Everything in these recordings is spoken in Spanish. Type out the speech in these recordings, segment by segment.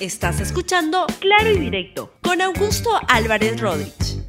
Estás escuchando Claro y Directo con Augusto Álvarez Rodríguez.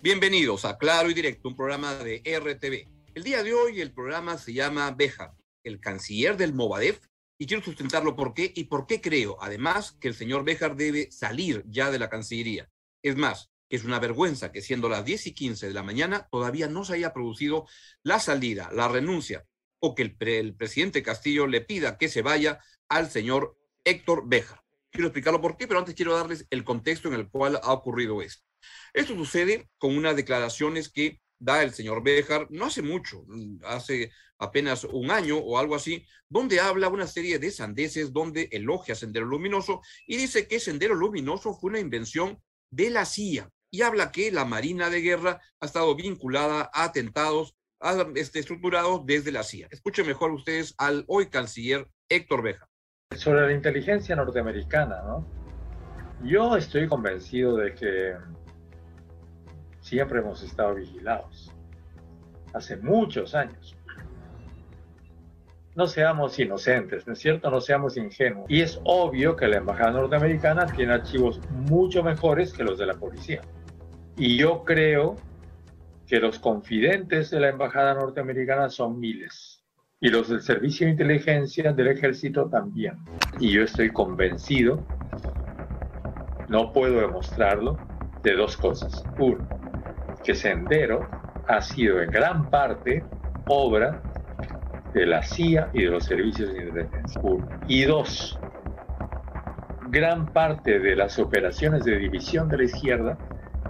Bienvenidos a Claro y Directo, un programa de RTV. El día de hoy el programa se llama Beja, el canciller del Movadef, y quiero sustentarlo por qué y por qué creo, además, que el señor Bejar debe salir ya de la Cancillería. Es más, que es una vergüenza que siendo las 10 y 15 de la mañana todavía no se haya producido la salida, la renuncia, o que el, el presidente Castillo le pida que se vaya al señor Héctor Bejar. Quiero explicarlo por qué, pero antes quiero darles el contexto en el cual ha ocurrido esto. Esto sucede con unas declaraciones que da el señor Béjar no hace mucho, hace apenas un año o algo así, donde habla una serie de sandeces donde elogia Sendero Luminoso y dice que Sendero Luminoso fue una invención de la CIA y habla que la Marina de Guerra ha estado vinculada a atentados este, estructurados desde la CIA. Escuchen mejor ustedes al hoy canciller Héctor Béjar sobre la inteligencia norteamericana, ¿no? Yo estoy convencido de que siempre hemos estado vigilados, hace muchos años. No seamos inocentes, ¿no es cierto? No seamos ingenuos. Y es obvio que la embajada norteamericana tiene archivos mucho mejores que los de la policía. Y yo creo que los confidentes de la embajada norteamericana son miles y los del Servicio de Inteligencia del Ejército también. Y yo estoy convencido, no puedo demostrarlo, de dos cosas. Uno, que Sendero ha sido en gran parte obra de la CIA y de los servicios de inteligencia. Uno. Y dos, gran parte de las operaciones de división de la izquierda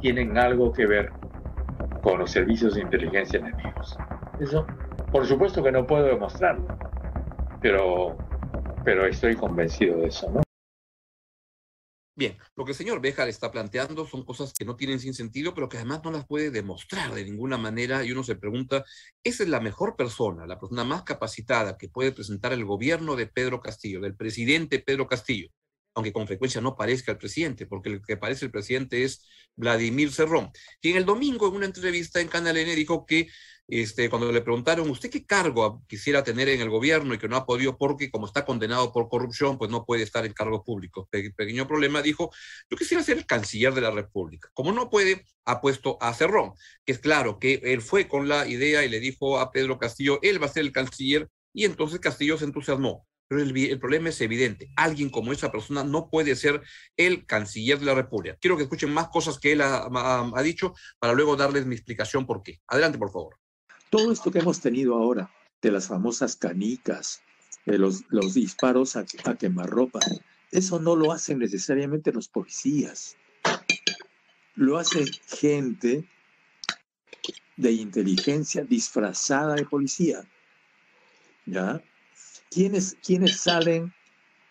tienen algo que ver con los servicios de inteligencia enemigos. Eso por supuesto que no puedo demostrarlo, pero, pero estoy convencido de eso, ¿no? Bien, lo que el señor Béjar está planteando son cosas que no tienen sin sentido, pero que además no las puede demostrar de ninguna manera y uno se pregunta, ¿esa es la mejor persona, la persona más capacitada que puede presentar el gobierno de Pedro Castillo, del presidente Pedro Castillo? Aunque con frecuencia no parezca el presidente, porque el que parece el presidente es Vladimir Cerrón, quien el domingo en una entrevista en Canal N dijo que este, cuando le preguntaron, ¿usted qué cargo quisiera tener en el gobierno y que no ha podido porque como está condenado por corrupción, pues no puede estar en cargos públicos? pequeño problema, dijo, yo quisiera ser el canciller de la República. Como no puede, ha puesto a Cerrón, que es claro que él fue con la idea y le dijo a Pedro Castillo, él va a ser el canciller, y entonces Castillo se entusiasmó. Pero el, el, problema es evidente. Alguien como esa persona no puede ser el canciller de la República. Quiero que escuchen más cosas que él ha, ha dicho para luego darles mi explicación por qué. Adelante, por favor. Todo esto que hemos tenido ahora, de las famosas canicas, de los, disparos a, quemarropa, eso no lo hacen necesariamente los policías. Lo hace gente de inteligencia disfrazada de policía. ¿Ya? ¿Quiénes, salen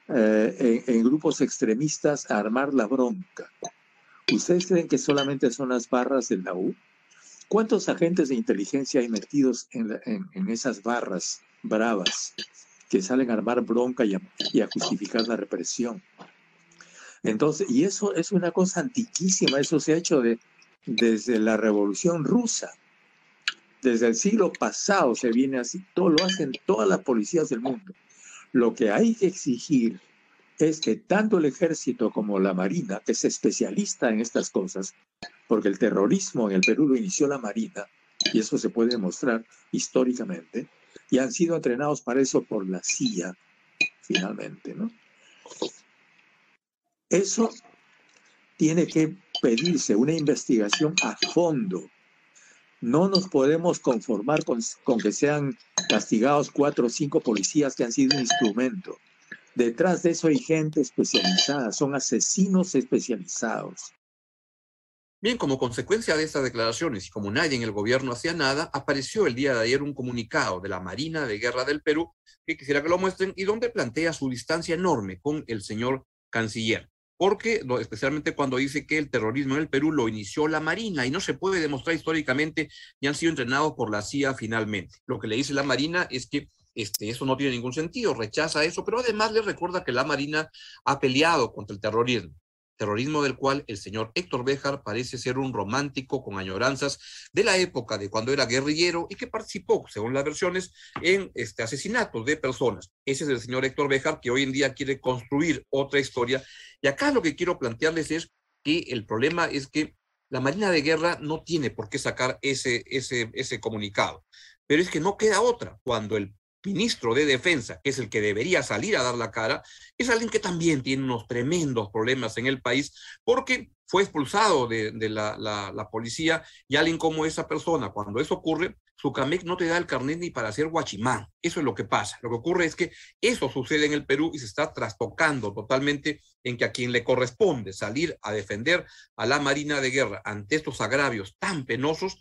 eh, en, en, grupos extremistas a armar la bronca? ¿Ustedes creen que solamente son las barras de la? ¿Cuántos agentes de inteligencia hay metidos en, esas barras bravas que salen a armar bronca y a, justificar la represión? Entonces, y eso es una cosa antiquísima, eso se ha hecho de, desde la Revolución Rusa. Desde el siglo pasado se viene así, todo lo hacen todas las policías del mundo. Lo que hay que exigir es que tanto el ejército como la marina, que es especialista en estas cosas, porque el terrorismo en el Perú lo inició la Marina, y eso se puede demostrar históricamente, y han sido entrenados para eso por la CIA, finalmente, ¿no? Eso tiene que pedirse una investigación a fondo. No nos podemos conformar con, con que sean castigados cuatro o cinco policías que han sido un instrumento. Detrás de eso hay gente especializada, son asesinos especializados. Bien, como consecuencia de estas declaraciones y como nadie en el gobierno hacía nada, apareció el día de ayer un comunicado de la Marina de Guerra del Perú, que quisiera que lo muestren, y donde plantea su distancia enorme con el señor canciller. Porque, especialmente cuando dice que el terrorismo en el Perú lo inició la Marina y no se puede demostrar históricamente y han sido entrenados por la CIA finalmente. Lo que le dice la Marina es que este, eso no tiene ningún sentido, rechaza eso, pero además le recuerda que la Marina ha peleado contra el terrorismo terrorismo del cual el señor Héctor Béjar parece ser un romántico con añoranzas de la época de cuando era guerrillero y que participó, según las versiones, en este, asesinatos de personas. Ese es el señor Héctor Béjar que hoy en día quiere construir otra historia. Y acá lo que quiero plantearles es que el problema es que la Marina de Guerra no tiene por qué sacar ese, ese, ese comunicado. Pero es que no queda otra. Cuando el ministro de Defensa, que es el que debería salir a dar la cara, es alguien que también tiene unos tremendos problemas en el país porque fue expulsado de, la, policía y alguien como esa persona, cuando eso ocurre, su CAMEC no te da el carnet ni para hacer guachimán. Eso es lo que pasa. Lo que ocurre es que eso sucede en el Perú y se está trastocando totalmente en que a quien le corresponde salir a defender a la Marina de Guerra ante estos agravios tan penosos,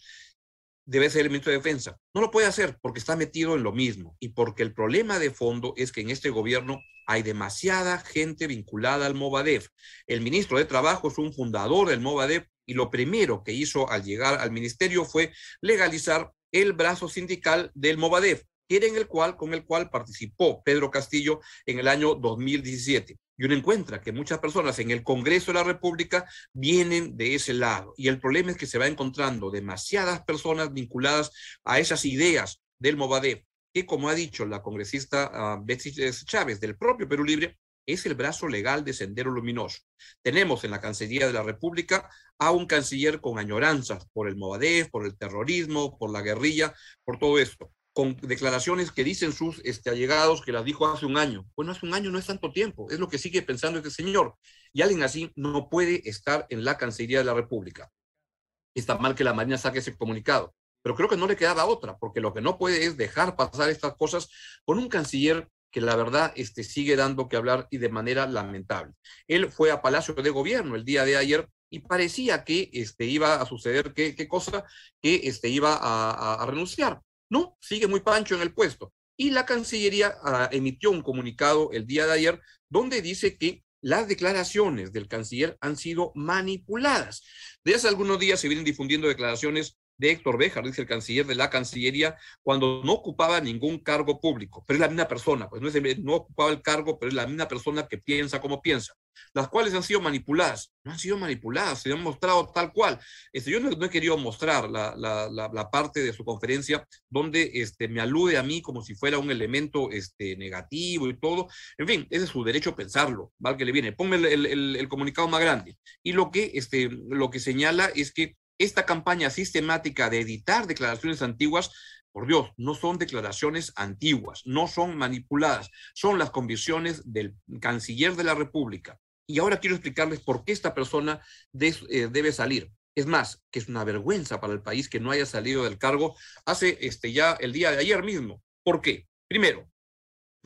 debe ser el ministro de Defensa. No lo puede hacer porque está metido en lo mismo y porque el problema de fondo es que en este gobierno hay demasiada gente vinculada al Movadef. El ministro de Trabajo es un fundador del Movadef y lo primero que hizo al llegar al ministerio fue legalizar el brazo sindical del Movadef, en el cual, con el cual participó Pedro Castillo en el año 2017 y uno encuentra que muchas personas en el Congreso de la República vienen de ese lado. Y el problema es que se va encontrando demasiadas personas vinculadas a esas ideas del Movadef, que como ha dicho la congresista uh, Betsy Chávez del propio Perú Libre, es el brazo legal de Sendero Luminoso. Tenemos en la Cancillería de la República a un canciller con añoranzas por el Movadef, por el terrorismo, por la guerrilla, por todo esto con declaraciones que dicen sus este, allegados que las dijo hace un año. Bueno, hace un año no es tanto tiempo, es lo que sigue pensando este señor. Y alguien así no puede estar en la Cancillería de la República. Está mal que la Marina saque ese comunicado, pero creo que no le quedaba otra, porque lo que no puede es dejar pasar estas cosas con un canciller que la verdad este, sigue dando que hablar y de manera lamentable. Él fue a Palacio de Gobierno el día de ayer y parecía que este, iba a suceder qué, cosa, que este, iba a renunciar no, sigue muy pancho en el puesto. Y la Cancillería ah, emitió un comunicado el día de ayer donde dice que las declaraciones del canciller han sido manipuladas. Desde hace algunos días se vienen difundiendo declaraciones de Héctor Béjar, dice el canciller de la Cancillería, cuando no ocupaba ningún cargo público, pero es la misma persona, pues no, ocupaba el cargo, pero es la misma persona que piensa como piensa, las cuales han sido manipuladas, no han sido manipuladas, se han mostrado tal cual. Este, yo no, he querido mostrar la, la, parte de su conferencia donde este, me alude a mí como si fuera un elemento este, negativo y todo, en fin, ese es su derecho a pensarlo, ¿vale? Que le viene, ponme el, el, el, comunicado más grande. Y lo que, este, lo que señala es que esta campaña sistemática de editar declaraciones antiguas, por Dios, no son declaraciones antiguas, no son manipuladas, son las convicciones del canciller de la República. Y ahora quiero explicarles por qué esta persona eh, debe salir. Es más, que es una vergüenza para el país que no haya salido del cargo hace este, ya el día de ayer mismo. ¿Por qué? Primero,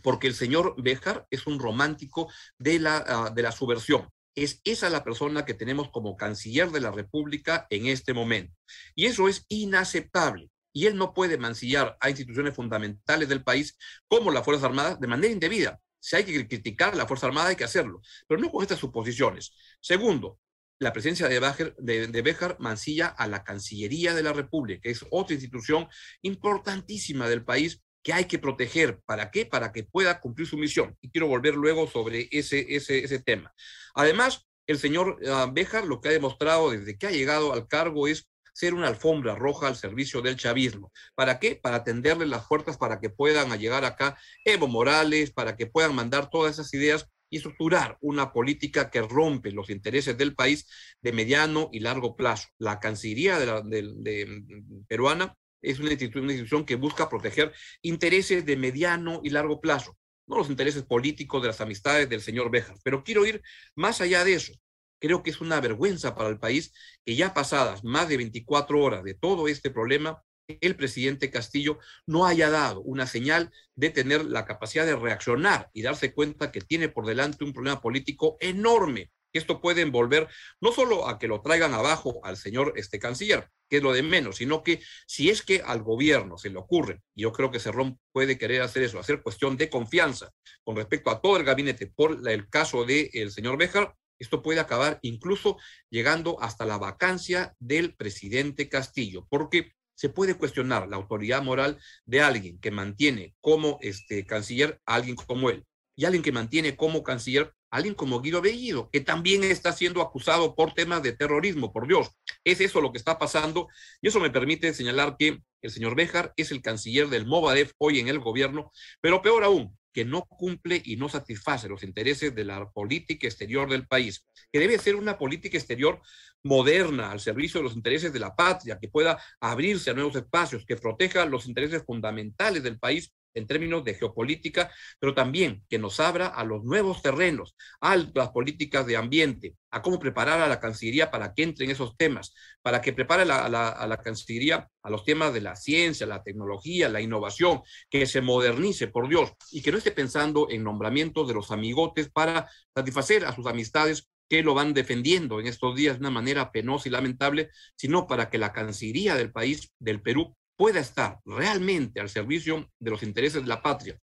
porque el señor Béjar es un romántico de la, ah, de la subversión es esa la persona que tenemos como canciller de la República en este momento. Y eso es inaceptable. Y él no puede mancillar a instituciones fundamentales del país como la Fuerza Armada de manera indebida. Si hay que criticar la Fuerza Armada, hay que hacerlo, pero no con estas suposiciones. Segundo, la presencia de Béjar, de, de mancilla a la Cancillería de la República, que es otra institución importantísima del país que hay que proteger. ¿Para qué? Para que pueda cumplir su misión. Y quiero volver luego sobre ese, ese, ese tema. Además, el señor uh, Béjar lo que ha demostrado desde que ha llegado al cargo es ser una alfombra roja al servicio del chavismo. ¿Para qué? Para tenderle las puertas para que puedan llegar acá Evo Morales, para que puedan mandar todas esas ideas y estructurar una política que rompe los intereses del país de mediano y largo plazo. La Cancillería de de, peruana es una institución, que busca proteger intereses de mediano y largo plazo, no los intereses políticos de las amistades del señor Béjar. Pero quiero ir más allá de eso. Creo que es una vergüenza para el país que ya pasadas más de 24 horas de todo este problema, el presidente Castillo no haya dado una señal de tener la capacidad de reaccionar y darse cuenta que tiene por delante un problema político enorme. Esto puede envolver no solo a que lo traigan abajo al señor este canciller, que es lo de menos, sino que si es que al gobierno se le ocurre, y yo creo que Cerrón puede querer hacer eso, hacer cuestión de confianza con respecto a todo el gabinete por el caso del señor Béjar, esto puede acabar incluso llegando hasta la vacancia del presidente Castillo, porque se puede cuestionar la autoridad moral de alguien que mantiene como este canciller a alguien como él y alguien que mantiene como canciller alguien como Guido Bellido, que también está siendo acusado por temas de terrorismo, por Dios. Es eso lo que está pasando y eso me permite señalar que el señor Béjar es el canciller del Movadef hoy en el gobierno, pero peor aún, que no cumple y no satisface los intereses de la política exterior del país, que debe ser una política exterior moderna al servicio de los intereses de la patria, que pueda abrirse a nuevos espacios, que proteja los intereses fundamentales del país en términos de geopolítica, pero también que nos abra a los nuevos terrenos, a las políticas de ambiente, a cómo preparar a la Cancillería para que entre en esos temas, para que prepare a la Cancillería a los temas de la ciencia, la tecnología, la innovación, que se modernice, por Dios, y que no esté pensando en nombramientos de los amigotes para satisfacer a sus amistades que lo van defendiendo en estos días de una manera penosa y lamentable, sino para que la Cancillería del país, del Perú, pueda estar realmente al servicio de los intereses de la patria,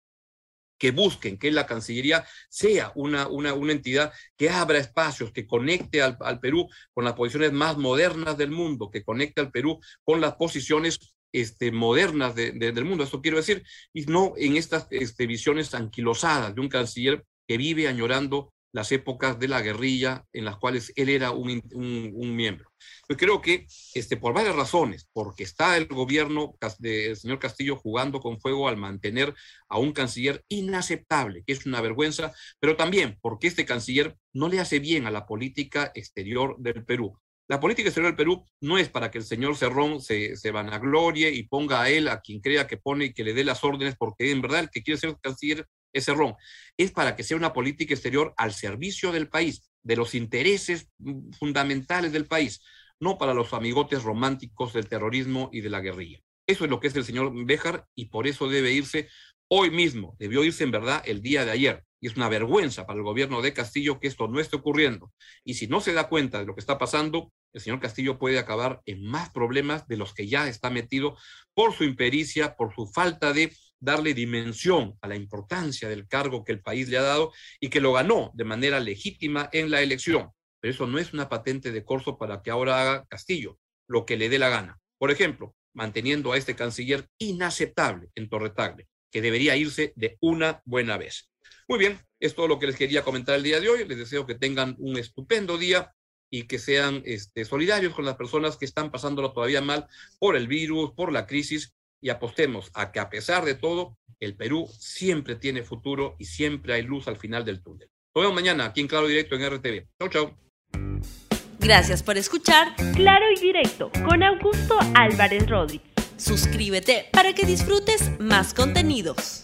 que busquen que la Cancillería sea una, una, una entidad que abra espacios, que conecte al, Perú con las posiciones más modernas del mundo, que conecte al Perú con las posiciones este, modernas del mundo. Esto quiero decir, y no en estas este, visiones anquilosadas de un canciller que vive añorando las épocas de la guerrilla en las cuales él era un, un, miembro. Yo creo que este, por varias razones, porque está el gobierno del señor Castillo jugando con fuego al mantener a un canciller inaceptable, que es una vergüenza, pero también porque este canciller no le hace bien a la política exterior del Perú. La política exterior del Perú no es para que el señor Cerrón se, se vanaglorie y ponga a él, a quien crea que pone y que le dé las órdenes, porque en verdad el que quiere ser canciller ese ron, es para que sea una política exterior al servicio del país, de los intereses mm, fundamentales del país, no para los amigotes románticos del terrorismo y de la guerrilla. Eso es lo que es el señor Béjar y por eso debe irse hoy mismo, debió irse en verdad el día de ayer. Y es una vergüenza para el gobierno de Castillo que esto no esté ocurriendo. Y si no se da cuenta de lo que está pasando, el señor Castillo puede acabar en más problemas de los que ya está metido por su impericia, por su falta de darle dimensión a la importancia del cargo que el país le ha dado y que lo ganó de manera legítima en la elección. Pero eso no es una patente de corso para que ahora haga Castillo lo que le dé la gana. Por ejemplo, manteniendo a este canciller inaceptable en Torretagle, que debería irse de una buena vez. Muy bien, es todo lo que les quería comentar el día de hoy. Les deseo que tengan un estupendo día y que sean este, solidarios con las personas que están pasándolo todavía mal por el virus, por la crisis y apostemos a que a pesar de todo, el Perú siempre tiene futuro y siempre hay luz al final del túnel. Nos vemos mañana aquí en Claro Directo en RTV. Chau, chau. Gracias por escuchar Claro y Directo con Augusto Álvarez Rodríguez. Suscríbete para que disfrutes más contenidos.